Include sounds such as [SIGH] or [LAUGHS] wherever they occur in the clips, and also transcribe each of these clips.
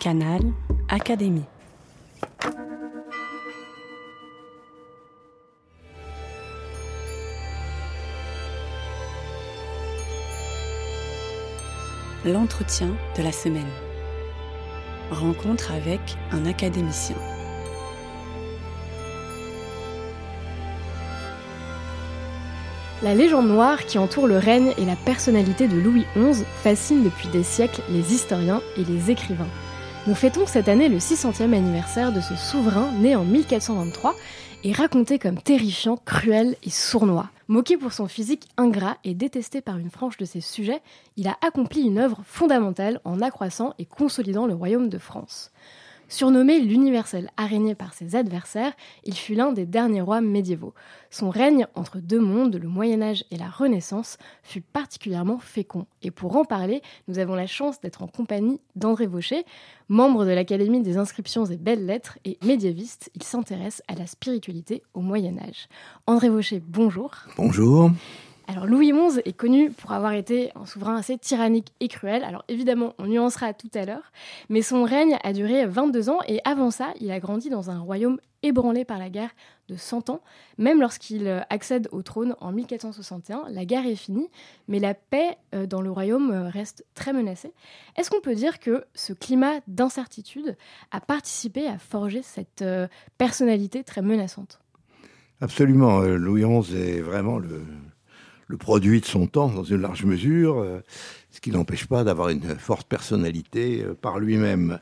Canal Académie. L'entretien de la semaine. Rencontre avec un académicien. La légende noire qui entoure le règne et la personnalité de Louis XI fascine depuis des siècles les historiens et les écrivains. Nous fêtons cette année le 600e anniversaire de ce souverain né en 1423 et raconté comme terrifiant, cruel et sournois. Moqué pour son physique ingrat et détesté par une frange de ses sujets, il a accompli une œuvre fondamentale en accroissant et consolidant le royaume de France. Surnommé l'universel araignée par ses adversaires, il fut l'un des derniers rois médiévaux. Son règne entre deux mondes, le Moyen Âge et la Renaissance, fut particulièrement fécond. Et pour en parler, nous avons la chance d'être en compagnie d'André Vaucher, membre de l'Académie des inscriptions et belles lettres et médiéviste. Il s'intéresse à la spiritualité au Moyen Âge. André Vaucher, bonjour. Bonjour. Alors Louis XI est connu pour avoir été un souverain assez tyrannique et cruel. Alors évidemment, on nuancera tout à l'heure, mais son règne a duré 22 ans et avant ça, il a grandi dans un royaume ébranlé par la guerre de 100 ans. Même lorsqu'il euh, accède au trône en 1461, la guerre est finie, mais la paix euh, dans le royaume euh, reste très menacée. Est-ce qu'on peut dire que ce climat d'incertitude a participé à forger cette personnalité très menaçante? Absolument. Louis XI est vraiment le, le produit de son temps dans une large mesure, euh, ce qui n'empêche pas d'avoir une forte personnalité euh, par lui-même.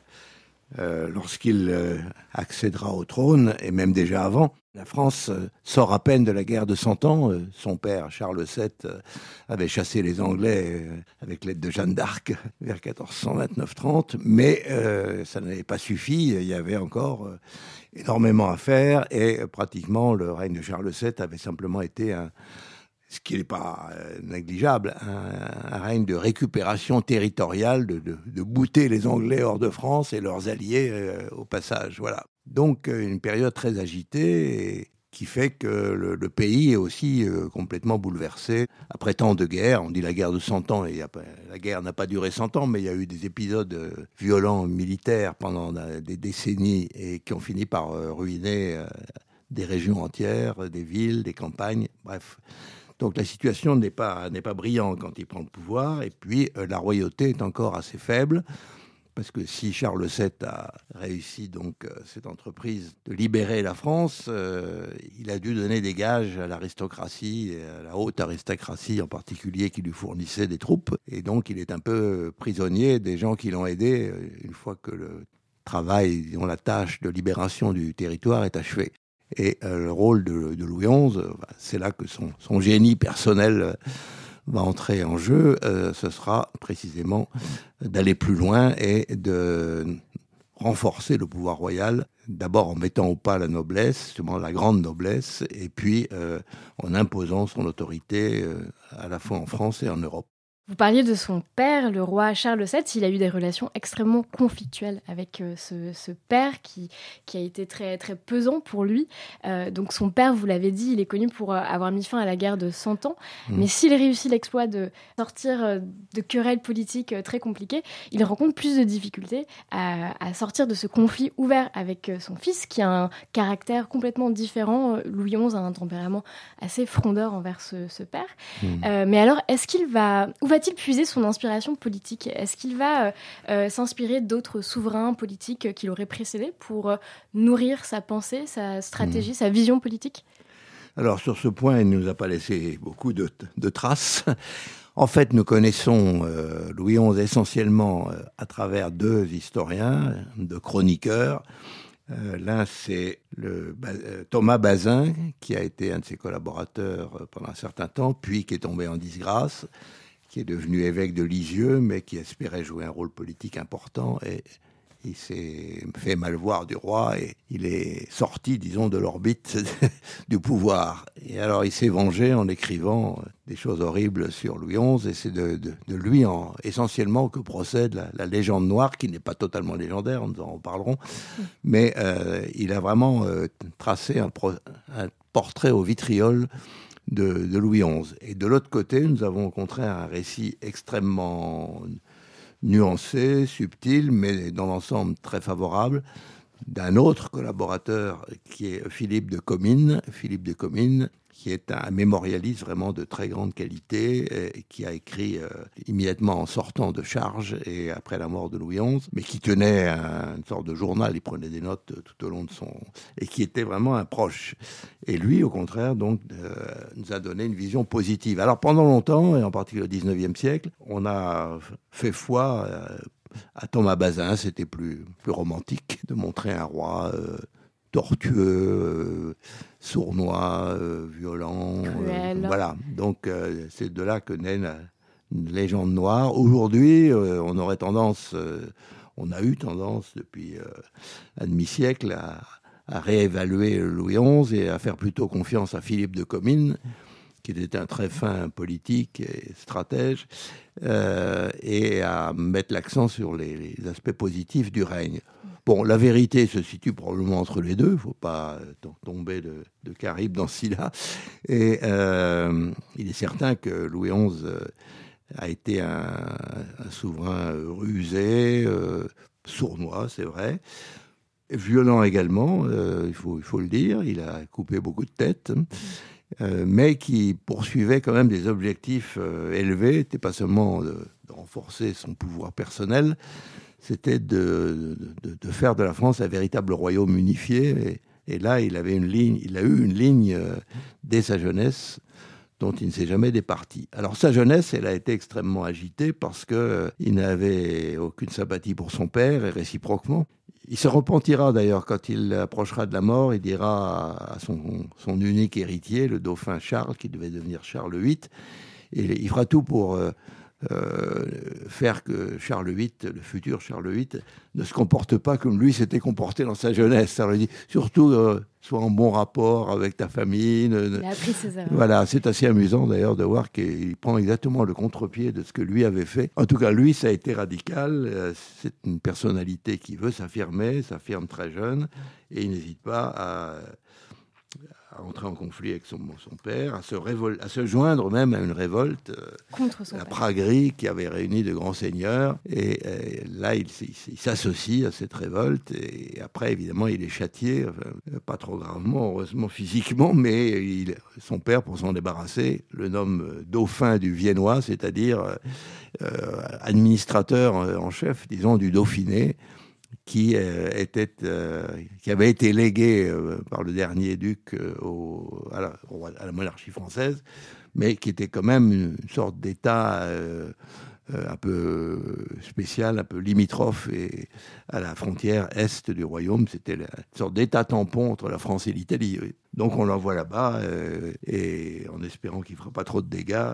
Euh, lorsqu'il accédera au trône, et même déjà avant, la France sort à peine de la guerre de Cent Ans. son père, Charles VII, avait chassé les Anglais avec l'aide de Jeanne d'Arc [LAUGHS] vers 1429-30, mais ça n'avait pas suffi. Il y avait encore énormément à faire, et pratiquement le règne de Charles VII avait simplement été un, ce qui n'est pas euh, négligeable, un, règne de récupération territoriale, de, de, bouter les Anglais hors de France et leurs alliés euh, au passage. Voilà. Donc euh, une période très agitée qui fait que le, pays est aussi complètement bouleversé. Après tant de guerres, on dit la guerre de 100 ans, et la guerre n'a pas duré 100 ans, mais il y a eu des épisodes violents militaires pendant des décennies et qui ont fini par ruiner des régions entières, des villes, des campagnes, bref. Donc la situation n'est pas, n'est pas brillante quand il prend le pouvoir. Et puis euh, la royauté est encore assez faible. Parce que si Charles VII a réussi donc euh, cette entreprise de libérer la France, euh, il a dû donner des gages à l'aristocratie à la haute aristocratie en particulier qui lui fournissait des troupes. Et donc il est un peu prisonnier des gens qui l'ont aidé une fois que le travail, dont la tâche de libération du territoire est achevée. Et euh, le rôle de, Louis XI, euh, c'est là que son, son, génie personnel euh, va entrer en jeu. ce sera précisément d'aller plus loin et de renforcer le pouvoir royal, d'abord en mettant au pas la noblesse, justement la grande noblesse, et puis en imposant son autorité à la fois en France et en Europe. Vous parliez de son père, le roi Charles VII. Il a eu des relations extrêmement conflictuelles avec euh, ce, père qui, qui a été très, très pesant pour lui. Euh, donc son père, vous l'avez dit, il est connu pour euh, avoir mis fin à la guerre de 100 ans. Mm. Mais s'il réussit l'exploit de sortir de querelles politiques très compliquées, il rencontre plus de difficultés à, sortir de ce conflit ouvert avec son fils, qui a un caractère complètement différent. Louis XI a un tempérament assez frondeur envers ce, père. Mm. mais alors, est-ce qu'il va... Où va va-t-il puiser son inspiration politique Est-ce qu'il va euh, euh, s'inspirer d'autres souverains politiques qui l'auraient précédé pour euh, nourrir sa pensée, sa stratégie, hmm. sa vision politique? Alors sur ce point, il ne nous a pas laissé beaucoup de, traces. En fait, nous connaissons Louis XI essentiellement à travers deux historiens, deux chroniqueurs. L'un, c'est Thomas Bazin, qui a été un de ses collaborateurs pendant un certain temps, puis qui est tombé en disgrâce qui est devenu évêque de Lisieux, mais qui espérait jouer un rôle politique important. Et il s'est fait mal voir du roi et il est sorti, disons, de l'orbite [LAUGHS] du pouvoir. Et alors il s'est vengé en écrivant des choses horribles sur Louis XI, et c'est de, lui en, essentiellement que procède la, légende noire, qui n'est pas totalement légendaire, nous en parlerons, mais euh, il a vraiment euh, tracé un portrait au vitriol de, Louis XI. Et de l'autre côté, nous avons au contraire un récit extrêmement nuancé, subtil, mais dans l'ensemble très favorable d'un autre collaborateur qui est Philippe de Comines. Philippe de Comines, qui est un mémorialiste vraiment de très grande qualité, et qui a écrit euh, immédiatement en sortant de charge et après la mort de Louis XI, mais qui tenait une sorte de journal, il prenait des notes tout au long de son... et qui était vraiment un proche. Et lui, au contraire, donc, euh, nous a donné une vision positive. Alors pendant longtemps, et en particulier au XIXe siècle, on a fait foi... Euh, à Thomas Bazin, c'était plus, plus romantique de montrer un roi tortueux, euh, sournois, euh, violent. Euh, voilà. Donc c'est de là que naît une légende noire. Aujourd'hui, on aurait tendance, on a eu tendance depuis un demi-siècle à, réévaluer Louis XI et à faire plutôt confiance à Philippe de Comines qui était un très fin politique et stratège, et à mettre l'accent sur les, aspects positifs du règne. Bon, la vérité se situe probablement entre les deux. Il ne faut pas euh, tomber de, de Caribe dans là Et euh, il est certain que Louis XI euh, a été un, souverain rusé, sournois, c'est vrai, violent également, il, faut, il faut le dire. Il a coupé beaucoup de têtes. Mais qui poursuivait quand même des objectifs élevés, n'était pas seulement de, renforcer son pouvoir personnel, c'était de, faire de la France un véritable royaume unifié. Et, là, il avait une ligne, il a eu une ligne euh, dès sa jeunesse dont il ne s'est jamais départi. Alors sa jeunesse, elle a été extrêmement agitée parce que euh, il n'avait aucune sympathie pour son père et réciproquement. Il se repentira d'ailleurs quand il approchera de la mort. Il dira à son, unique héritier, le dauphin Charles, qui devait devenir Charles VIII, il fera tout pour euh, faire que Charles VIII, le futur Charles VIII, ne se comporte pas comme lui s'était comporté dans sa jeunesse. Ça dit surtout euh, sois en bon rapport avec ta famille. Il a appris ses erreurs. Voilà, c'est assez amusant d'ailleurs de voir qu'il prend exactement le contre-pied de ce que lui avait fait. En tout cas, lui, ça a été radical. Euh, c'est une personnalité qui veut s'affirmer, s'affirme très jeune, et il n'hésite pas à à entrer en conflit avec son, son père, à se, à se joindre même à une révolte euh, contre son la Praguerie qui avait réuni de grands seigneurs. Et, là, il, s'associe à cette révolte. Et après, évidemment, il est châtié, pas trop gravement, heureusement [LAUGHS] physiquement, mais il, son père, pour s'en débarrasser, le nomme dauphin du Viennois, c'est-à-dire euh, administrateur en chef, disons, du Dauphiné qui, euh, euh, qui avait été légué euh, par le dernier duc à, la, monarchie française, mais qui était quand même une, sorte d'État un peu spécial, un peu limitrophe et à la frontière est du royaume. C'était une sorte d'État tampon entre la France et l'Italie. Donc on l'envoie là-bas et en espérant qu'il ne fera pas trop de dégâts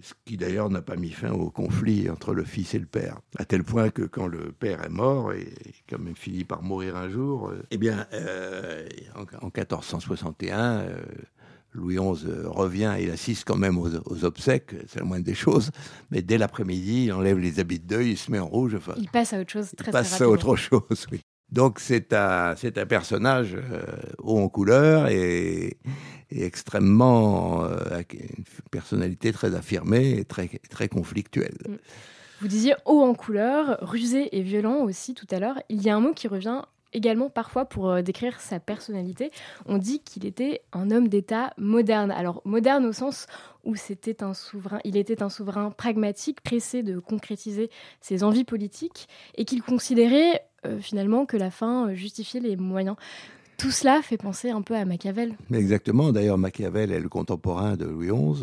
ce qui d'ailleurs n'a pas mis fin au conflit entre le fils et le père, à tel point que quand le père est mort et comme il finit par mourir un jour, euh, eh bien, euh, en, 1461, euh, Louis XI revient, il assiste quand même aux, obsèques, c'est la moindre des choses, mais dès l'après-midi, il enlève les habits de deuil, il se met en rouge. il passe à autre chose très, il passe à autre chose, oui. Donc c'est un, c'est un personnage haut en couleur et, et extrêmement euh, une personnalité très affirmée et très, très conflictuelle. Mm. Vous disiez haut en couleur, rusé et violent aussi tout à l'heure. Il y a un mot qui revient également parfois pour euh, décrire sa personnalité. On dit qu'il était un homme d'État moderne. Alors moderne au sens où c'était un souverain, il était un souverain pragmatique, pressé de concrétiser ses envies politiques et qu'il considérait euh, finalement que la fin justifiait les moyens. Tout cela fait penser un peu à Machiavel. Exactement. D'ailleurs, Machiavel est le contemporain de Louis XI,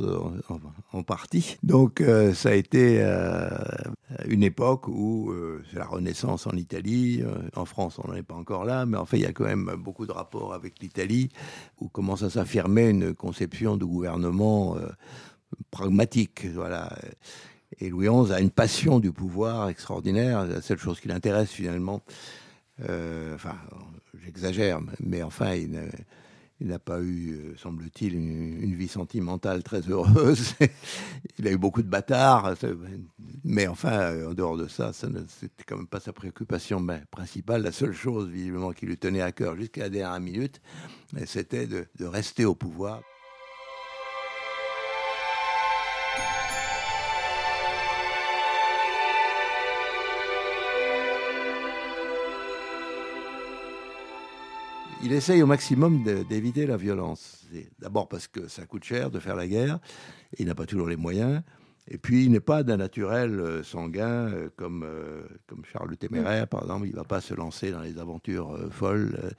en, partie. Donc, euh, ça a été euh, une époque où euh, c'est la Renaissance en Italie. en France, on n'en est pas encore là, mais en fait, il y a quand même beaucoup de rapports avec l'Italie, où commence à s'affirmer une conception de gouvernement pragmatique. Voilà. Et Louis XI a une passion du pouvoir extraordinaire. La seule chose qui l'intéresse finalement, enfin, j'exagère, mais enfin, il n'a pas eu, euh, semble-t-il, une, vie sentimentale très heureuse. [LAUGHS] il a eu beaucoup de bâtards, mais enfin, en dehors de ça, ça c'était quand même pas sa préoccupation principale. La seule chose, visiblement, qui lui tenait à cœur jusqu'à la dernière minute, c'était de rester au pouvoir. Il essaye au maximum d'éviter la violence. D'abord parce que ça coûte cher de faire la guerre, il n'a pas toujours les moyens. Et puis, il n'est pas d'un naturel euh, sanguin euh, comme, euh, comme Charles le Téméraire, par exemple. Il ne va pas se lancer dans les aventures folles.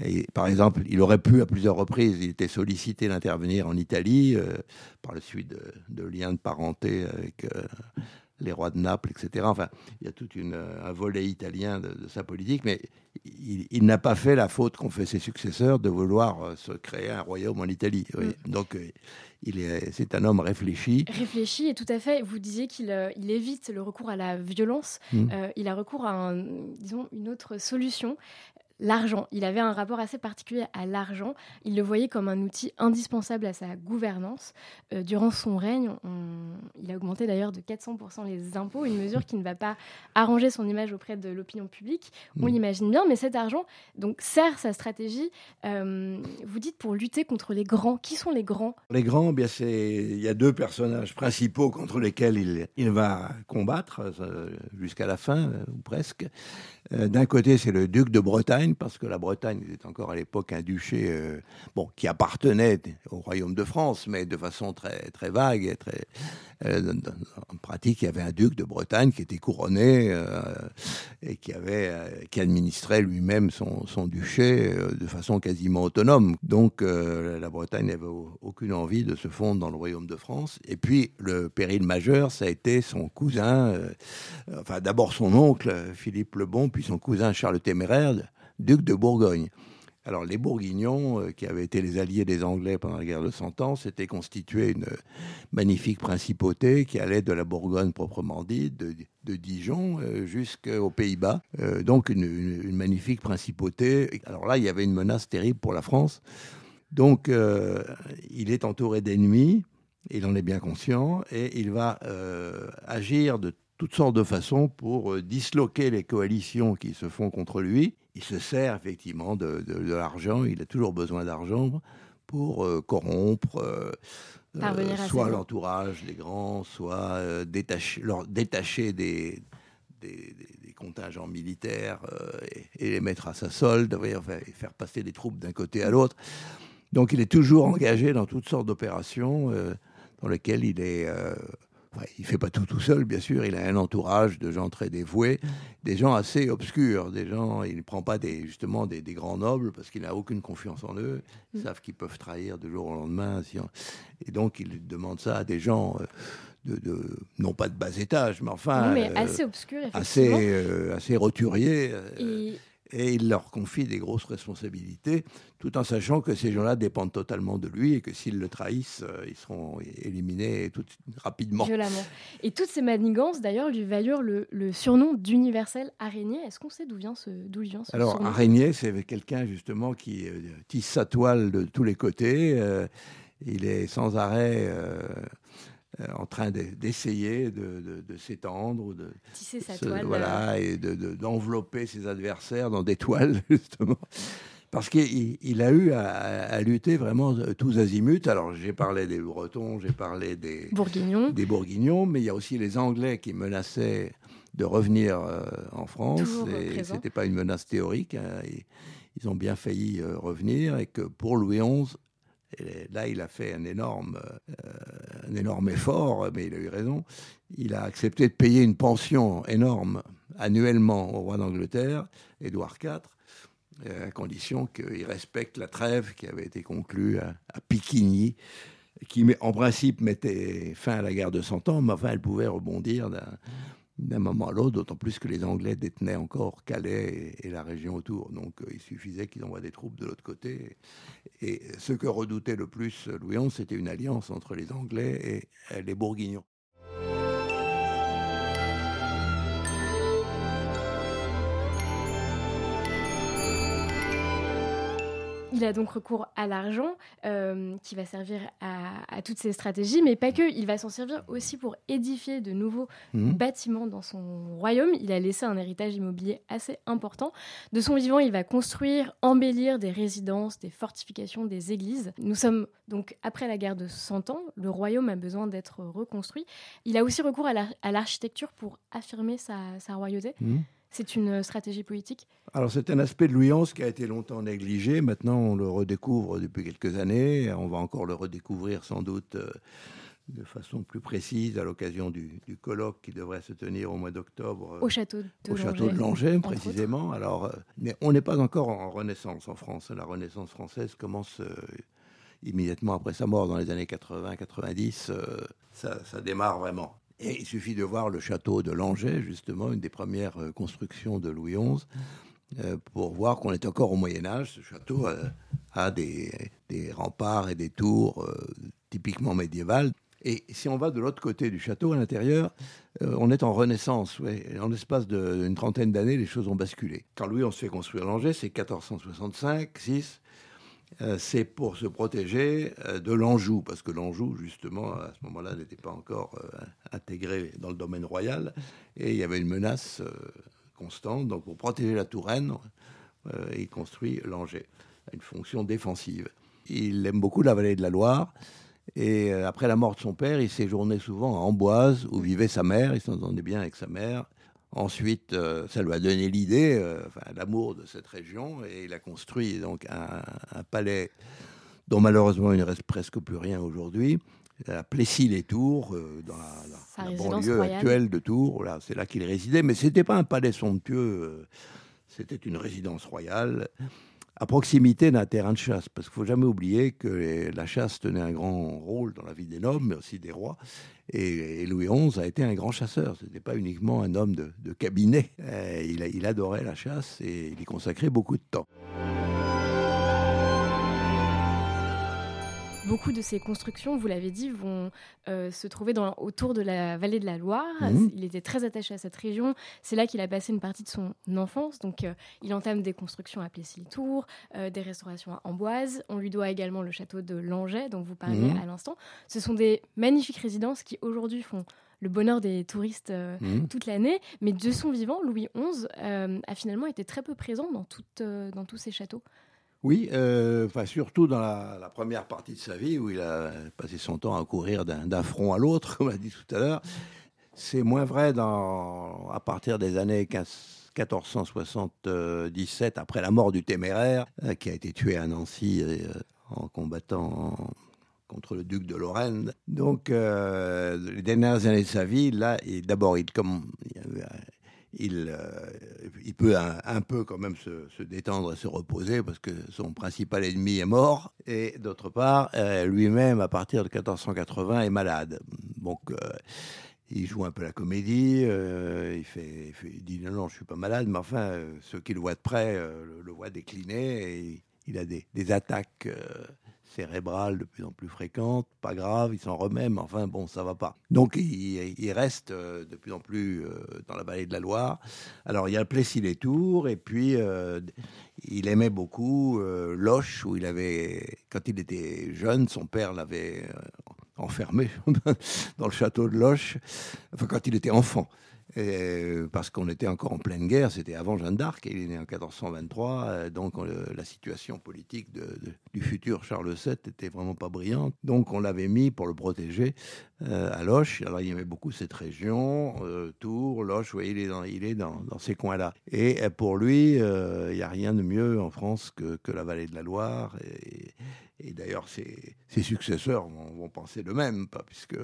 Et, par exemple, il aurait pu à plusieurs reprises, il était sollicité d'intervenir en Italie, par le suite de, liens de parenté avec les rois de Naples, etc. Enfin, il y a tout un volet italien de, sa politique, mais il, n'a pas fait la faute qu'ont fait ses successeurs de vouloir se créer un royaume en Italie. Mm. Donc, c'est un homme réfléchi. Réfléchi, et tout à fait. Vous disiez qu'il euh, évite le recours à la violence. Mmh. Euh, il a recours à disons, une autre solution l'argent. Il avait un rapport assez particulier à l'argent. Il le voyait comme un outil indispensable à sa gouvernance. Euh, durant son règne, il a augmenté d'ailleurs de 400% les impôts, une mesure qui ne va pas arranger son image auprès de l'opinion publique. On mm. l'imagine bien, mais cet argent donc sert sa stratégie. Euh, vous dites pour lutter contre les grands. Qui sont les grands? Les grands, eh bien c'est il y a deux personnages principaux contre lesquels il, il va combattre euh, jusqu'à la fin ou presque. D'un côté, c'est le duc de Bretagne parce que la Bretagne était encore à l'époque un duché euh, bon, qui appartenait au royaume de France, mais de façon très, très vague et très, euh, en pratique, il y avait un duc de Bretagne qui était couronné euh, et qui avait, qui administrait lui-même son, son, duché de façon quasiment autonome. Donc, la Bretagne n'avait aucune envie de se fondre dans le royaume de France. Et puis, le péril majeur, ça a été son cousin, enfin d'abord son oncle Philippe le Bon, puis son cousin Charles le Téméraire, duc de Bourgogne. Alors les Bourguignons, euh, qui avaient été les alliés des Anglais pendant la guerre de Cent Ans, s'étaient constitué une magnifique principauté qui allait de la Bourgogne proprement dite, de, Dijon euh, jusqu'aux Pays-Bas. Euh, donc une, magnifique principauté. Alors là, il y avait une menace terrible pour la France. Donc il est entouré d'ennemis, il en est bien conscient, et il va agir de toutes sortes de façons pour euh, disloquer les coalitions qui se font contre lui. Il se sert effectivement de, l'argent, il a toujours besoin d'argent pour euh, corrompre euh, soit l'entourage des grands, soit détacher, leur, détacher des, des, contingents militaires et, les mettre à sa solde, et faire passer des troupes d'un côté à l'autre. Donc il est toujours engagé dans toutes sortes d'opérations dans lesquelles il est il fait pas tout tout seul, bien sûr. Il a un entourage de gens très dévoués, des gens assez obscurs, des gens. Il ne prend pas des, justement des, grands nobles parce qu'il n'a aucune confiance en eux. Ils mm. savent qu'ils peuvent trahir de jour au lendemain. Et donc, il demande ça à des gens. Euh, de, non pas de bas étage, mais enfin mais assez obscurs, assez, euh, assez roturiers. Euh, et il leur confie des grosses responsabilités, tout en sachant que ces gens-là dépendent totalement de lui et que s'ils le trahissent, euh, ils seront éliminés tout, rapidement. Violemment. Et toutes ces manigances, d'ailleurs, lui valurent le, surnom d'universel araignée. Est-ce qu'on sait d'où vient ce, d'où vient ce Alors, araignée, c'est quelqu'un justement qui euh, tisse sa toile de tous les côtés. Euh, il est sans arrêt euh, en train d'essayer de, s'étendre ou de tisser sa toile, voilà, et d'envelopper ses adversaires dans des toiles [LAUGHS] justement. Parce qu'il a eu à, lutter vraiment tous azimuts. Alors j'ai parlé des Bretons, j'ai parlé des Bourguignons. des Bourguignons, mais il y a aussi les Anglais qui menaçaient de revenir euh, en France. et c'était pas une menace théorique. Hein, ils ont bien failli euh, revenir et que pour Louis XI, là, il a fait un énorme, euh, un énorme effort, mais il a eu raison. Il a accepté de payer une pension énorme annuellement au roi d'Angleterre, Édouard IV, euh, à condition qu'il respecte la trêve qui avait été conclue à, à Piquigny, qui en principe mettait fin à la guerre de Cent Ans, mais enfin elle pouvait rebondir d'un d'un moment à l'autre, d'autant plus que les Anglais détenaient encore Calais et, la région autour. Donc euh, il suffisait qu'ils envoient des troupes de l'autre côté. Et, ce que redoutait le plus Louis XI, c'était une alliance entre les Anglais et les Bourguignons. Il a donc recours à l'argent euh, qui va servir à, toutes ces stratégies, mais pas que. Il va s'en servir aussi pour édifier de nouveaux mhm. bâtiments dans son royaume. Il a laissé un héritage immobilier assez important. De son vivant, il va construire, embellir des résidences, des fortifications, des églises. Nous sommes donc après la guerre de 100 ans. Le royaume a besoin d'être reconstruit. Il a aussi recours à l'architecture pour affirmer sa, royauté. Mhm. C'est une stratégie politique? Alors c'est un aspect de Louis qui a été longtemps négligé. Maintenant on le redécouvre depuis quelques années. On va encore le redécouvrir sans doute de façon plus précise à l'occasion du, colloque qui devrait se tenir au mois d'octobre au château de au château de Langeais précisément. Alors, euh, mais on n'est pas encore en Renaissance en France. La Renaissance française commence euh, immédiatement après sa mort dans les années 80-90. Euh, ça, ça, démarre vraiment. Il suffit de voir le château de Langeais, justement, une des premières constructions de Louis XI. pour voir qu'on est encore au Moyen Âge. Ce château a des, remparts et des tours typiquement médiévales. Et si on va de l'autre côté du château, à l'intérieur, euh, on est en Renaissance. Ouais. En l'espace d'une trentaine d'années, les choses ont basculé. Quand Louis on se fait construire l'Angers, c'est 1465, 6. Euh, c'est pour se protéger euh, de l'Anjou, parce que l'Anjou, justement, à ce moment-là, n'était pas encore intégré dans le domaine royal, et il y avait une menace constante. Donc, pour protéger la Touraine, il construit l'Angers, une fonction défensive. Il aime beaucoup la vallée de la Loire. Et euh, après la mort de son père, il séjournait souvent à Amboise, où vivait sa mère. Il s'entendait bien avec sa mère. Ensuite, euh, ça lui a donné l'idée, euh, l'amour de cette région, et il a construit donc un, palais dont malheureusement il ne reste presque plus rien aujourd'hui. À Plessis-les-Tours, dans la, banlieue actuelle de Tours. c'est là qu'il résidait. Mais ce n'était pas un palais somptueux, c'était une résidence royale à proximité d'un terrain de chasse. Parce qu'il faut jamais oublier que la chasse tenait un grand rôle dans la vie des nobles, mais aussi des rois. Et, Louis XI a été un grand chasseur. Ce n'était pas uniquement un homme de, cabinet. [LAUGHS] Euh, il adorait la chasse et il y consacrait beaucoup de temps. Beaucoup de ces constructions, vous l'avez dit, vont euh, se trouver dans, autour de la vallée de la Loire. Mhm. Il était très attaché à cette région. C'est là qu'il a passé une partie de son enfance. Donc, euh, il entame des constructions à Plessis-les-Tours, euh, des restaurations à Amboise. On lui doit également le château de Langeais, dont vous parliez mhm. à l'instant. Ce sont des magnifiques résidences qui aujourd'hui font le bonheur des touristes mhm. toute l'année. Mais de son vivant, Louis XI a finalement été très peu présent dans, dans tous ces châteaux. Oui, euh, enfin, surtout dans la, première partie de sa vie où il a passé son temps à courir d'un front à l'autre, [LAUGHS] comme on l'a dit tout à l'heure. C'est moins vrai à partir des années 1477, après la mort du téméraire, euh, qui a été tué à Nancy euh, en combattant contre le duc de Lorraine. Donc, les dernières années de sa vie, là, d'abord, il, comme, il, euh, il peut un, peu quand même se, détendre et se reposer parce que son principal ennemi est mort. Et d'autre part, euh, lui-même, à partir de 1480, est malade. Donc, euh, il joue un peu la comédie, il, fait, dit non, non, je suis pas malade, mais enfin, ceux qui le voient de près le, voient décliner et il a des attaques cérébrale de plus en plus fréquente, pas grave, il s'en remet, mais enfin bon, ça va pas. Donc il, reste euh, de plus en plus euh, dans la vallée de la Loire. Alors il y a le Plessis-les-Tours, et puis euh, il aimait beaucoup Loche, où il avait, quand il était jeune, son père l'avait enfermé [LAUGHS] dans le château de Loche, enfin quand il était enfant. Euh, parce qu'on était encore en pleine guerre, c'était avant Jeanne d'Arc, il est né en 1423, euh, donc la situation politique du futur Charles VII était vraiment pas brillante. Donc on l'avait mis pour le protéger euh, à Loche. Alors il y avait beaucoup cette région, Tours, Loche, il est dans, il est dans, ces coins-là. Et pour lui, il n'y a rien de mieux en France que, la vallée de la Loire. Et, d'ailleurs, ses, successeurs vont, penser de même, puisque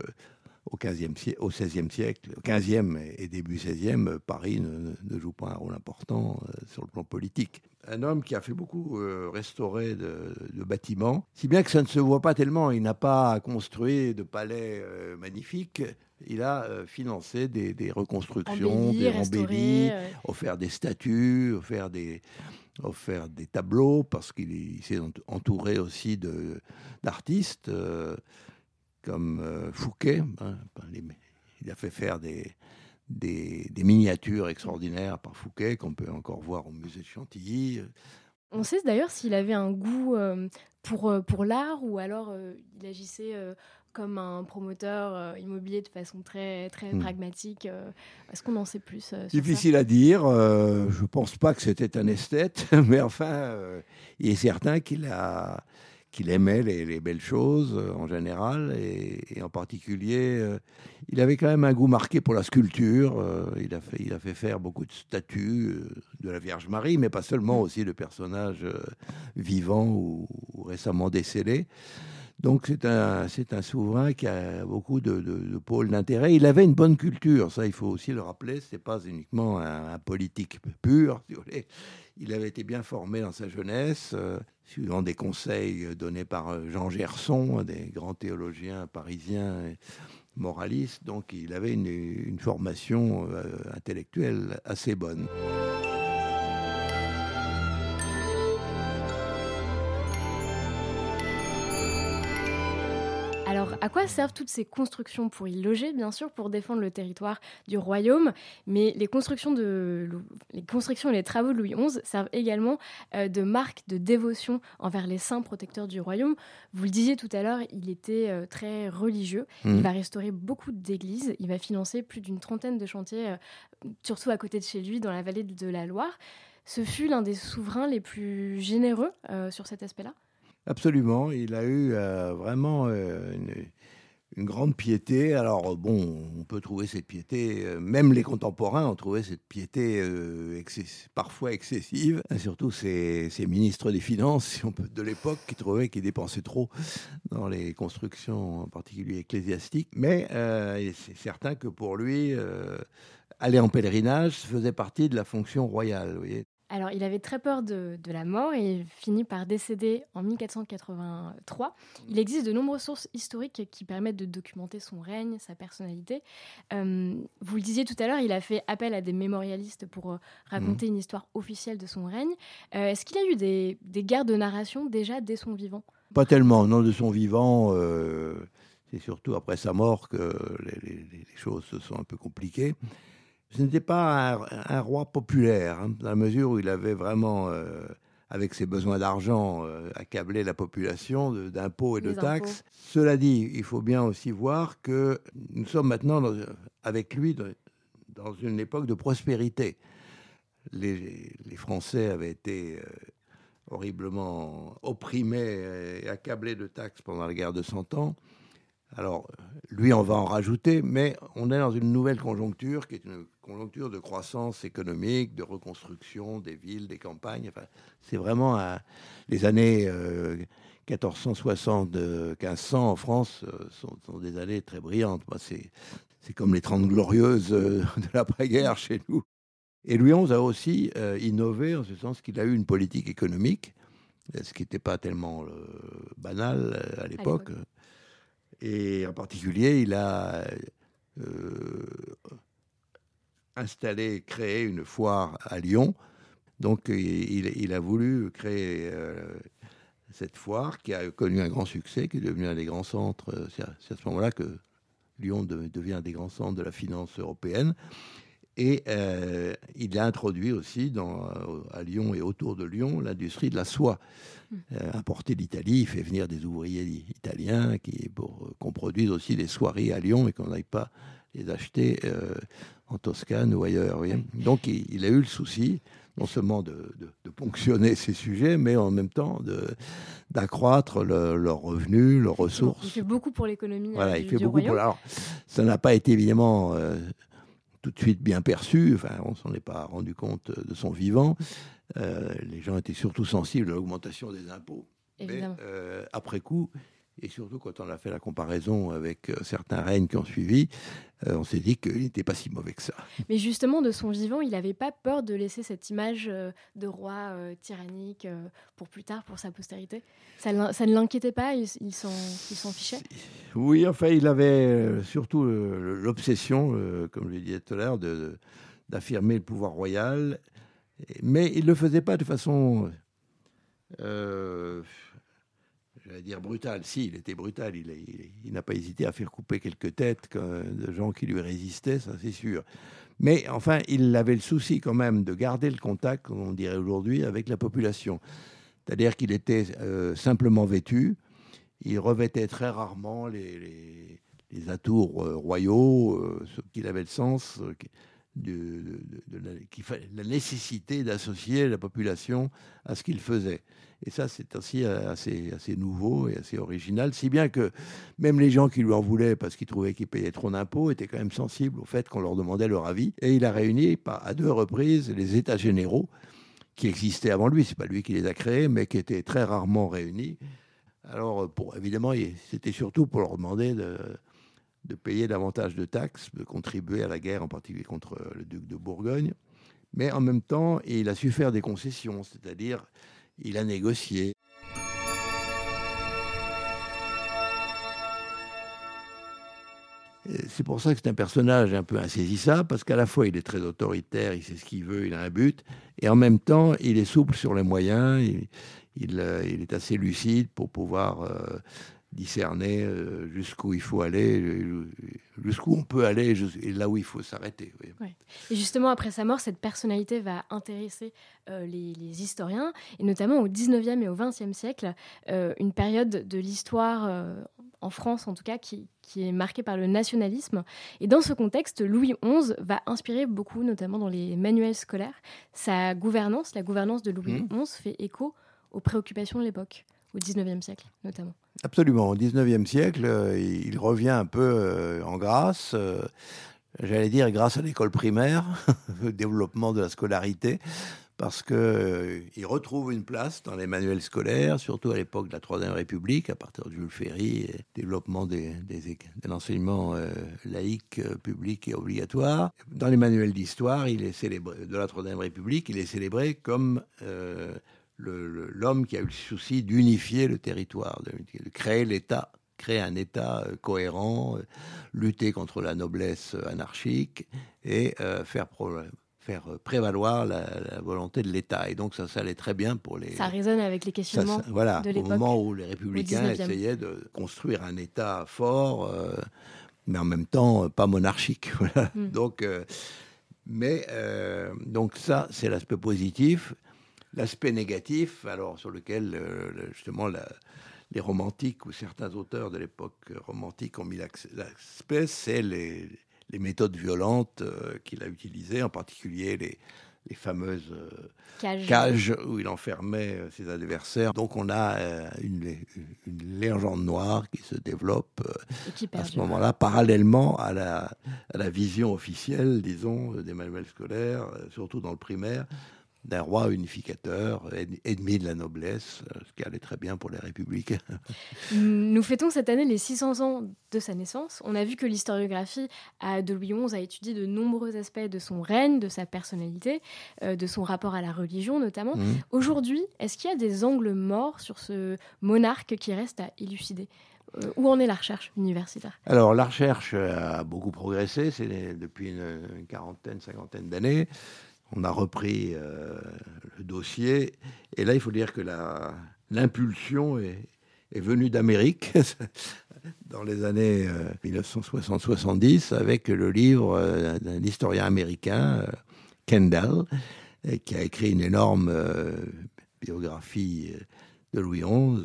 au, 15e siècle, au 16e siècle, au 15e et début 16e, Paris ne, joue pas un rôle important euh, sur le plan politique. Un homme qui a fait beaucoup euh, restaurer de, bâtiments, si bien que ça ne se voit pas tellement. Il n'a pas construit de palais euh, magnifiques. Il a financé des, reconstructions, des embellis, offert des statues, offert des, offert des tableaux, parce qu'il s'est entouré aussi d'artistes comme euh, Fouquet. Hein, il a fait faire des, des, miniatures extraordinaires par Fouquet qu'on peut encore voir au musée de Chantilly. On sait d'ailleurs s'il avait un goût euh, pour, euh, pour l'art ou alors il agissait comme un promoteur immobilier de façon très, très hmm. pragmatique. Est-ce qu'on en sait plus Difficile à dire. je ne pense pas que c'était un esthète, [LAUGHS] mais enfin, il est certain qu'il a qu'il aimait les, belles choses euh, en général, et, en particulier, euh, il avait quand même un goût marqué pour la sculpture. Euh, il, a fait, il a fait faire beaucoup de statues de la Vierge Marie, mais pas seulement, aussi de personnages vivants ou, récemment décédés. Donc c'est un, c'est un souverain qui a beaucoup de, de, pôles d'intérêt. Il avait une bonne culture, ça il faut aussi le rappeler, ce n'est pas uniquement un, politique pur, si vous voulez. Il avait été bien formé dans sa jeunesse, euh, suivant des conseils donnés par euh, Jean Gerson, des grands théologiens parisiens moralistes. Donc il avait une, une formation euh, intellectuelle assez bonne. À quoi servent toutes ces constructions Pour y loger, bien sûr, pour défendre le territoire du royaume, mais les constructions, de, les constructions et les travaux de Louis XI servent également euh, de marque de dévotion envers les saints protecteurs du royaume. Vous le disiez tout à l'heure, il était euh, très religieux. Il mmh. va restaurer beaucoup d'églises. Il va financer plus d'une trentaine de chantiers, euh, surtout à côté de chez lui, dans la vallée de la Loire. Ce fut l'un des souverains les plus généreux sur cet aspect-là? Absolument, il a eu euh, vraiment euh, une, grande piété. Alors bon, on peut trouver cette piété, euh, même les contemporains ont trouvé cette piété parfois excessive, surtout ces, ministres des Finances de l'époque qui trouvaient qu'ils dépensaient trop dans les constructions, en particulier ecclésiastiques. Mais c'est certain que pour lui, aller en pèlerinage faisait partie de la fonction royale. Vous voyez. Alors, il avait très peur de, la mort et il finit par décéder en 1483. Il existe de nombreuses sources historiques qui permettent de documenter son règne, sa personnalité. Euh, vous le disiez tout à l'heure, il a fait appel à des mémorialistes pour euh, raconter mmh. une histoire officielle de son règne. Euh, est-ce qu'il a eu des, guerres de narration déjà dès son vivant? Pas tellement, non, de son vivant. c'est surtout après sa mort que les, les, choses se sont un peu compliquées. Ce n'était pas un, roi populaire, hein, dans la mesure où il avait vraiment, euh, avec ses besoins d'argent, euh, accablé la population d'impôts et de taxes. Cela dit, il faut bien aussi voir que nous sommes maintenant, avec lui, dans une époque de prospérité. Les, Français avaient été euh, horriblement opprimés et accablés de taxes pendant la guerre de Cent Ans. Alors, lui, on va en rajouter, mais on est dans une nouvelle conjoncture qui est une conjoncture de croissance économique, de reconstruction des villes, des campagnes. Enfin, c'est vraiment les années 1460-1500 euh, en France euh, sont, des années très brillantes. c'est, comme les Trente Glorieuses euh, [LAUGHS] de l'après-guerre chez nous. Et Louis XI a aussi innové en ce sens qu'il a eu une politique économique, ce qui n'était pas tellement banal à l'époque. Et en particulier, il a euh, installé, créé une foire à Lyon. Donc, il, a voulu créer euh, cette foire qui a connu un grand succès, qui est devenu un des grands centres. C'est à, ce moment-là que Lyon devient un des grands centres de la finance européenne. Et euh, il a introduit aussi dans, à Lyon et autour de Lyon l'industrie de la soie, mmh. euh, importée d'Italie. Il fait venir des ouvriers italiens qui, pour qu'on produise aussi des soieries à Lyon et qu'on n'aille pas les acheter euh, en Toscane ou ailleurs. Donc il, a eu le souci non seulement de, ponctionner ces sujets, mais en même temps d'accroître leurs revenus, leurs ressources. Il fait beaucoup pour l'économie. Voilà, il fait beaucoup pour. Alors, ça n'a pas été évidemment tout de suite bien perçu. Enfin, on s'en est pas rendu compte de son vivant. Euh, les gens étaient surtout sensibles à l'augmentation des impôts. Mais euh, après coup, et surtout quand on a fait la comparaison avec euh, certains règnes qui ont suivi, on s'est dit qu'il n'était pas si mauvais que ça. Mais justement, de son vivant, il n'avait pas peur de laisser cette image de roi tyrannique pour plus tard, pour sa postérité? Ça, ne l'inquiétait pas? Il, il s'en fichait? Oui, enfin, il avait surtout l'obsession, comme je le disais tout à l'heure, d'affirmer le pouvoir royal. Mais il ne le faisait pas de façon j'allais dire brutal. Si, il était brutal. Il, n'a pas hésité à faire couper quelques têtes de gens qui lui résistaient, ça c'est sûr. Mais enfin, il avait le souci quand même de garder le contact, comme on dirait aujourd'hui, avec la population. C'est-à-dire qu'il était euh, simplement vêtu. Il revêtait très rarement les, atours euh, royaux, euh, qu'il avait le sens de, la, nécessité d'associer la population à ce qu'il faisait. Et ça, c'est aussi assez, assez nouveau et assez original, si bien que même les gens qui lui en voulaient parce qu'ils trouvaient qu'il payait trop d'impôts étaient quand même sensibles au fait qu'on leur demandait leur avis. Et il a réuni à deux reprises les États généraux qui existaient avant lui. C'est pas lui qui les a créés, mais qui étaient très rarement réunis. Alors, pour, évidemment, c'était surtout pour leur demander de, de payer davantage de taxes, de contribuer à la guerre, en particulier contre le duc de Bourgogne. Mais en même temps, il a su faire des concessions, c'est-à-dire il a négocié. C'est pour ça que c'est un personnage un peu insaisissable, parce qu'à la fois il est très autoritaire, il sait ce qu'il veut, il a un but, et en même temps il est souple sur les moyens, il, il, euh, est assez lucide pour pouvoir euh, discerner euh, jusqu'où il faut aller, jusqu'où on peut aller et là où il faut s'arrêter. Et justement, après sa mort, cette personnalité va intéresser euh, les, historiens, et notamment au 19e et au 20e siècle, euh, une période de l'histoire, en France en tout cas, qui, qui, est marquée par le nationalisme. Et dans ce contexte, Louis XI va inspirer beaucoup, notamment dans les manuels scolaires. Sa gouvernance, la gouvernance de Louis XI, mmh. fait écho aux préoccupations de l'époque au 19e siècle notamment. Absolument, au 19e siècle, euh, il revient un peu euh, en grâce, euh, j'allais dire grâce à l'école primaire, [LAUGHS] le développement de la scolarité, parce qu'il retrouve une place dans les manuels scolaires, surtout à l'époque de la Troisième République, à partir de Jules Ferry, développement des, des, de l'enseignement laïque, public et obligatoire. Dans les manuels d'histoire, il est célébré, de la Troisième République, il est célébré comme l'homme qui a eu le souci d'unifier le territoire, de, créer l'État, créer un État euh, cohérent, euh, lutter contre la noblesse euh, anarchique et faire, faire prévaloir la, volonté de l'État. Et donc ça, ça allait très bien pour les... Ça résonne avec les questionnements voilà, de l'époque. Au moment où les républicains essayaient de construire un État fort, mais en même temps pas monarchique. [LAUGHS] Hmm. Donc, mais donc ça, c'est l'aspect positif. L'aspect négatif, alors sur lequel euh, justement les romantiques ou certains auteurs de l'époque romantique ont mis l'aspect, c'est les, méthodes violentes euh, qu'il a utilisées, en particulier les, fameuses euh, cages. où il enfermait ses adversaires. Donc on a une, légende noire qui se développe à ce moment-là, parallèlement à la, à la, vision officielle, disons, des manuels scolaires, surtout dans le primaire, d'un roi unificateur, ennemi de la noblesse, euh, ce qui allait très bien pour les républicains. Nous fêtons cette année les 600 ans de sa naissance. On a vu que l'historiographie de Louis XI a étudié de nombreux aspects de son règne, de sa personnalité, euh, de son rapport à la religion notamment. Mmh. Aujourd'hui, est-ce qu'il y a des angles morts sur ce monarque qui reste à élucider? Euh, où en est la recherche universitaire? Alors, la recherche a beaucoup progressé, c'est depuis une quarantaine, cinquantaine d'années on a repris euh, le dossier. Et là, il faut dire que l'impulsion est, venue d'Amérique [LAUGHS] dans les années 1960-70 euh, avec le livre euh, d'un historien américain, Kendall, qui a écrit une énorme biographie de Louis XI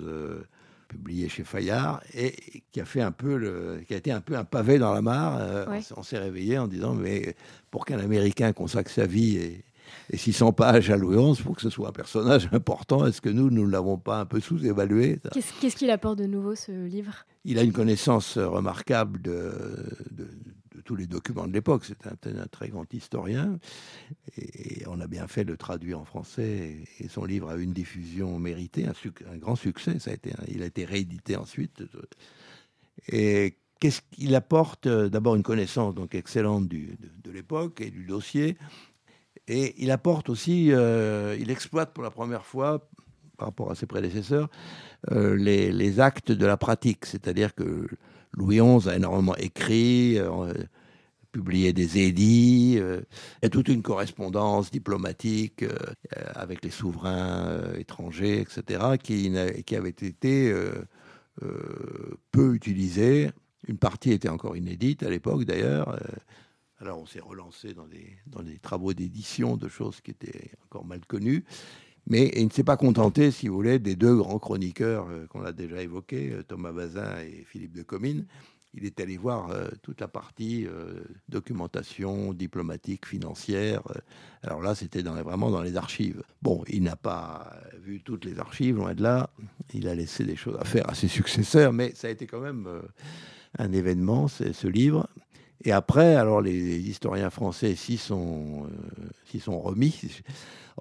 publié chez Fayard et qui a fait un peu le, qui a été un peu un pavé dans la mare. Euh, on, s'est réveillé en disant mais pour qu'un Américain consacre sa vie et, et 600 pages à Louis XI, pour que ce soit un personnage [LAUGHS] important, est-ce que nous, nous ne l'avons pas un peu sous-évalué Qu'est-ce qu'il apporte de nouveau, ce livre? Il a une connaissance remarquable de, de, tous les documents de l'époque. C'est un, très grand historien. Et, on a bien fait de traduire en français. Et, son livre a eu une diffusion méritée, un, grand succès. Ça a été, il a été réédité ensuite. Et qu'est-ce qu'il apporte D'abord une connaissance donc excellente de, l'époque et du dossier. Et il apporte aussi, euh, il exploite pour la première fois, par rapport à ses prédécesseurs, euh, les, actes de la pratique. C'est-à-dire que Louis XI a énormément écrit, euh, publié des édits, euh, il y a toute une correspondance diplomatique euh, avec les souverains étrangers, etc., qui, qui avait été peu utilisée. Une partie était encore inédite à l'époque d'ailleurs. alors on s'est relancé dans des, dans des travaux d'édition de choses qui étaient encore mal connues. Mais il ne s'est pas contenté, si vous voulez, des deux grands chroniqueurs euh, qu'on a déjà évoqués, euh, Thomas Bazin et Philippe de Comines, il est allé voir euh, toute la partie euh, documentation diplomatique, financière. Alors là, c'était vraiment dans les archives. Bon, il n'a pas vu toutes les archives, loin de là. Il a laissé des choses à faire à ses successeurs, mais ça a été quand même un événement, ce livre. Et après, alors les historiens français s'y sont remis,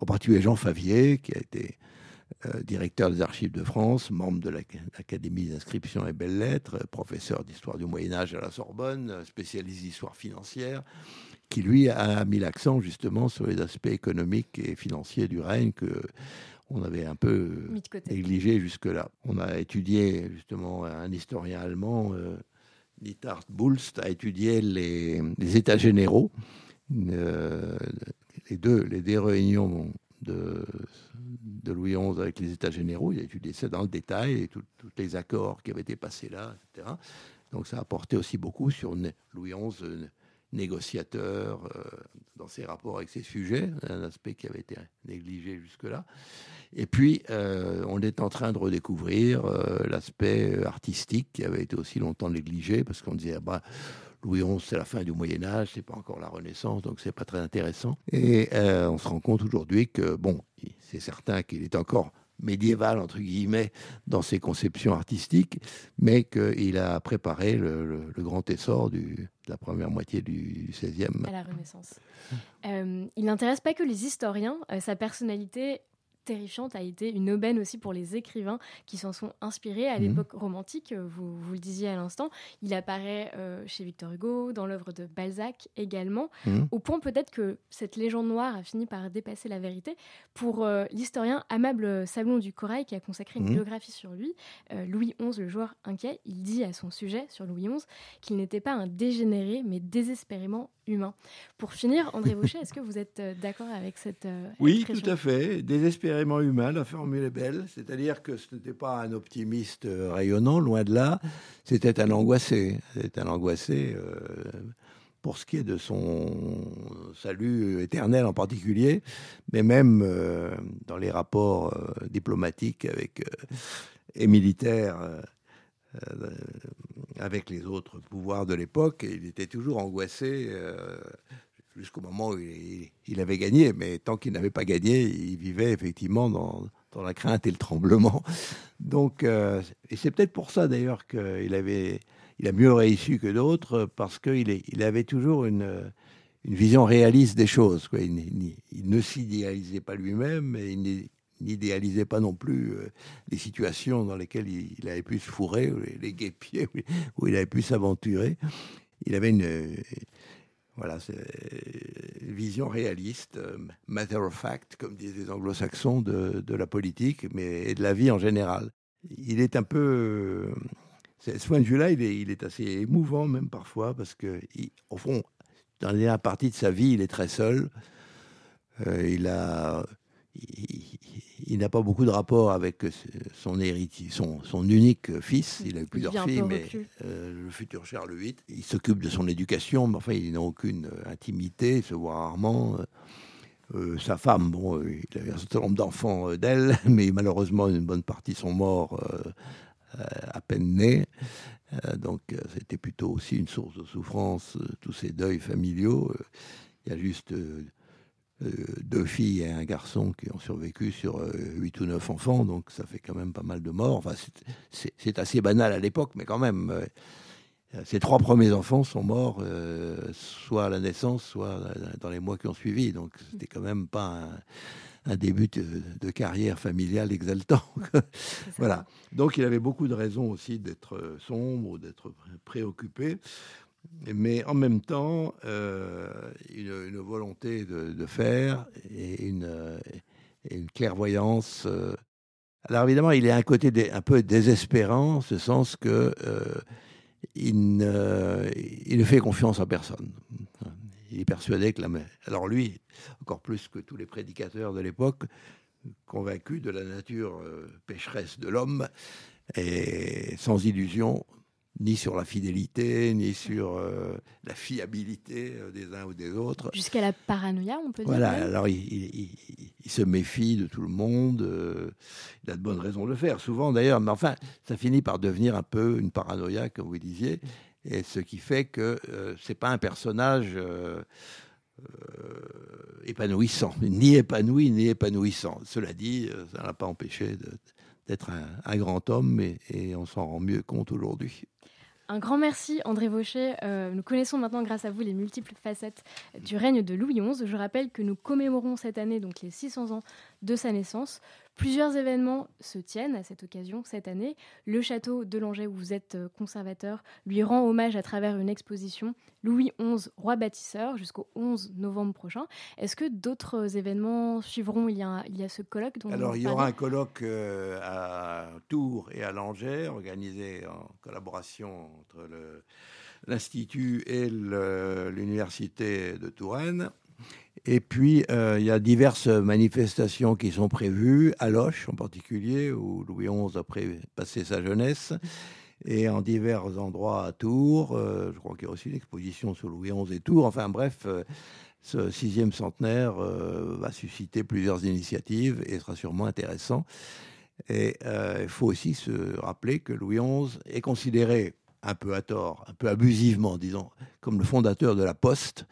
en particulier Jean Favier, qui a été euh, directeur des Archives de France, membre de l'Académie d'inscription et belles-lettres, professeur d'histoire du Moyen-Âge à la Sorbonne, spécialiste d'histoire financière, qui lui a mis l'accent justement sur les aspects économiques et financiers du règne que on avait un peu négligé jusque-là. On a étudié justement un historien allemand, euh, Nittard Bulst, a étudié les, États généraux, euh, les, deux, les deux réunions de, Louis XI avec les États généraux. Il a étudié ça dans le détail, et tous les accords qui avaient été passés là, etc. Donc ça a apporté aussi beaucoup sur Louis XI, euh, négociateur euh, dans ses rapports avec ses sujets, un aspect qui avait été négligé jusque-là. Et puis, euh, on est en train de redécouvrir l'aspect artistique qui avait été aussi longtemps négligé, parce qu'on disait, bah, Louis XI, c'est la fin du Moyen Âge, c'est pas encore la Renaissance, donc c'est pas très intéressant. Et euh, on se rend compte aujourd'hui que, bon, c'est certain qu'il est encore médiéval, entre guillemets, dans ses conceptions artistiques, mais qu'il a préparé le, grand essor du, de la première moitié du XVIe. À la Renaissance. Euh, il n'intéresse pas que les historiens, euh, sa personnalité terrifiante a été une aubaine aussi pour les écrivains qui s'en sont inspirés à mhm. l'époque romantique, euh, vous, vous, le disiez à l'instant. Il apparaît euh, chez Victor Hugo, dans l'œuvre de Balzac également, mhm. au point peut-être que cette légende noire a fini par dépasser la vérité. Pour euh, l'historien Amable Sablon du Corail, qui a consacré une mhm. biographie sur lui, Louis XI, le joueur inquiet, il dit à son sujet sur Louis XI qu'il n'était pas un dégénéré, mais désespérément humain. Pour finir, André Vauchet, est-ce que vous êtes d'accord avec cette Oui, tout à fait. Humain, la formule est belle, c'est-à-dire que ce n'était pas un optimiste euh, rayonnant, loin de là, c'était un angoissé, c'était un angoissé euh, pour ce qui est de son salut éternel en particulier, mais même euh, dans les rapports diplomatiques avec, et militaires avec les autres pouvoirs de l'époque, il était toujours angoissé jusqu'au moment où il, avait gagné. Mais tant qu'il n'avait pas gagné, il vivait effectivement dans, la crainte et le tremblement. Donc, euh, et c'est peut-être pour ça d'ailleurs qu'il avait, il a mieux réussi que d'autres parce qu'il il avait toujours une, une vision réaliste des choses. Quoi. Il, ne s'idéalisait pas lui-même et il n'idéalisait pas non plus euh, les situations dans lesquelles il, avait pu se fourrer, les, les guépiers où il avait pu s'aventurer. Il avait une, voilà, c'est une vision réaliste, euh, matter of fact, comme disent les anglo-saxons, de, la politique, mais et de la vie en général. Il est un peu. Ce point de vue-là, il est, assez émouvant, même parfois, parce que, fond, dans la dernière partie de sa vie, il est très seul. Euh, il a il, n'a pas beaucoup de rapport avec son héritier, son, son unique fils. Il a eu plusieurs filles, mais euh, le futur Charles VIII, il s'occupe de son éducation, mais enfin, il n'a aucune euh, intimité, il se voit rarement. Euh, sa femme, bon, il avait un certain nombre d'enfants d'elle, [LAUGHS] mais malheureusement, une bonne partie sont morts à peine nés. donc, c'était plutôt aussi une source de souffrance, tous ces deuils familiaux. Il y a juste deux filles et un garçon qui ont survécu sur euh, huit ou neuf enfants, donc ça fait quand même pas mal de morts. Enfin, c'est assez banal à l'époque, mais quand même, euh, ces trois premiers enfants sont morts soit à la naissance, soit dans les mois qui ont suivi. Donc c'était quand même pas un, début de, carrière familiale exaltant. voilà. Donc il avait beaucoup de raisons aussi d'être sombre, d'être préoccupé mais en même temps, euh, une, volonté de, faire et une, clairvoyance. Euh. Alors évidemment, il est un côté un peu désespérant, ce sens que euh, il, ne, fait confiance à personne. Il est persuadé que la alors lui, encore plus que tous les prédicateurs de l'époque, convaincu de la nature pécheresse de l'homme et sans illusion, ni sur la fidélité, ni sur euh, la fiabilité euh, des uns ou des autres. Jusqu'à la paranoïa, on peut dire. Voilà, alors il, se méfie de tout le monde. Euh, il a de bonnes raisons de le faire, souvent d'ailleurs. Mais enfin, ça finit par devenir un peu une paranoïa, comme vous disiez. Et ce qui fait que euh, c'est pas un personnage épanouissant, ni épanoui ni épanouissant. Cela dit, ça n'a pas empêché d'être un, grand homme et on s'en rend mieux compte aujourd'hui. Un grand merci, André Vaucher. Euh, nous connaissons maintenant, grâce à vous, les multiples facettes du règne de Louis XI. Je rappelle que nous commémorons cette année donc les 600 ans de sa naissance. Plusieurs événements se tiennent à cette occasion cette année. Le château de Langeais, où vous êtes euh, conservateur, lui rend hommage à travers une exposition Louis XI, roi bâtisseur, jusqu'au 11 novembre prochain. Est-ce que d'autres événements suivront? Il y, a, il y a ce colloque dont Alors, il y aura un colloque euh, à Tours et à Langeais, organisé en collaboration entre l'Institut et l'Université de Touraine. Et puis, euh, il y a diverses manifestations qui sont prévues, à Loche en particulier, où Louis XI a passé sa jeunesse, et en divers endroits à Tours. Euh, je crois qu'il y a aussi une exposition sur Louis XI et Tours. Enfin bref, euh, ce sixième centenaire va susciter plusieurs initiatives et sera sûrement intéressant. Et il faut aussi se rappeler que Louis XI est considéré un peu à tort, un peu abusivement, disons, comme le fondateur de la Poste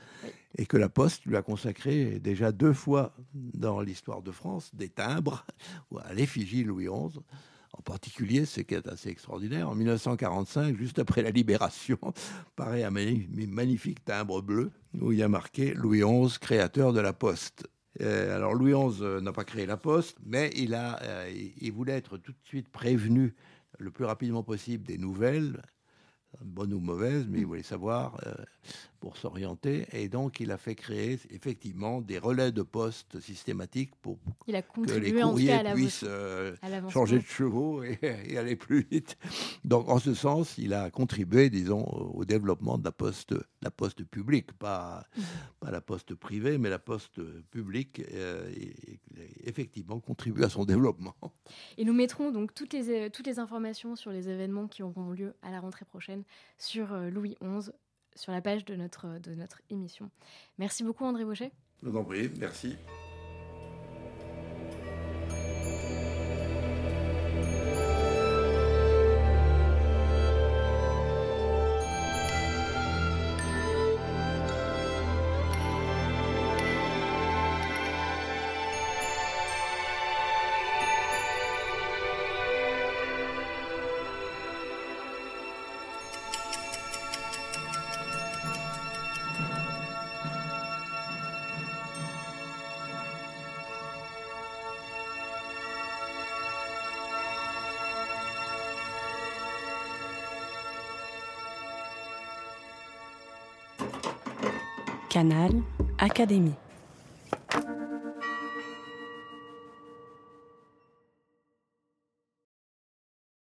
et que la Poste lui a consacré déjà deux fois dans l'histoire de France des timbres [LAUGHS] à l'effigie Louis XI. En particulier, ce qui est assez extraordinaire, en 1945, juste après la Libération, [LAUGHS] paraît un magnifique timbre bleu où il y a marqué Louis XI, créateur de la Poste. Euh, alors Louis XI euh, n'a pas créé la Poste, mais euh, il voulait être tout de suite prévenu le plus rapidement possible des nouvelles bonne ou mauvaise, mais il voulait savoir pour s'orienter. Et donc, il a fait créer effectivement des relais de poste systématiques pour que les courriers puissent euh, changer de chevaux [LAUGHS] et, aller plus vite. Donc, en ce sens, il a contribué, disons, au développement de la poste, la poste publique, pas, mm. pas la poste privée, mais la poste publique, euh, et, effectivement, contribue à son développement. Et nous mettrons donc toutes les, toutes les informations sur les événements qui auront lieu à la rentrée prochaine sur Louis XI sur la page de notre, de notre émission. Merci beaucoup André Bauchet. Je vous en prie, merci. Canal Académie.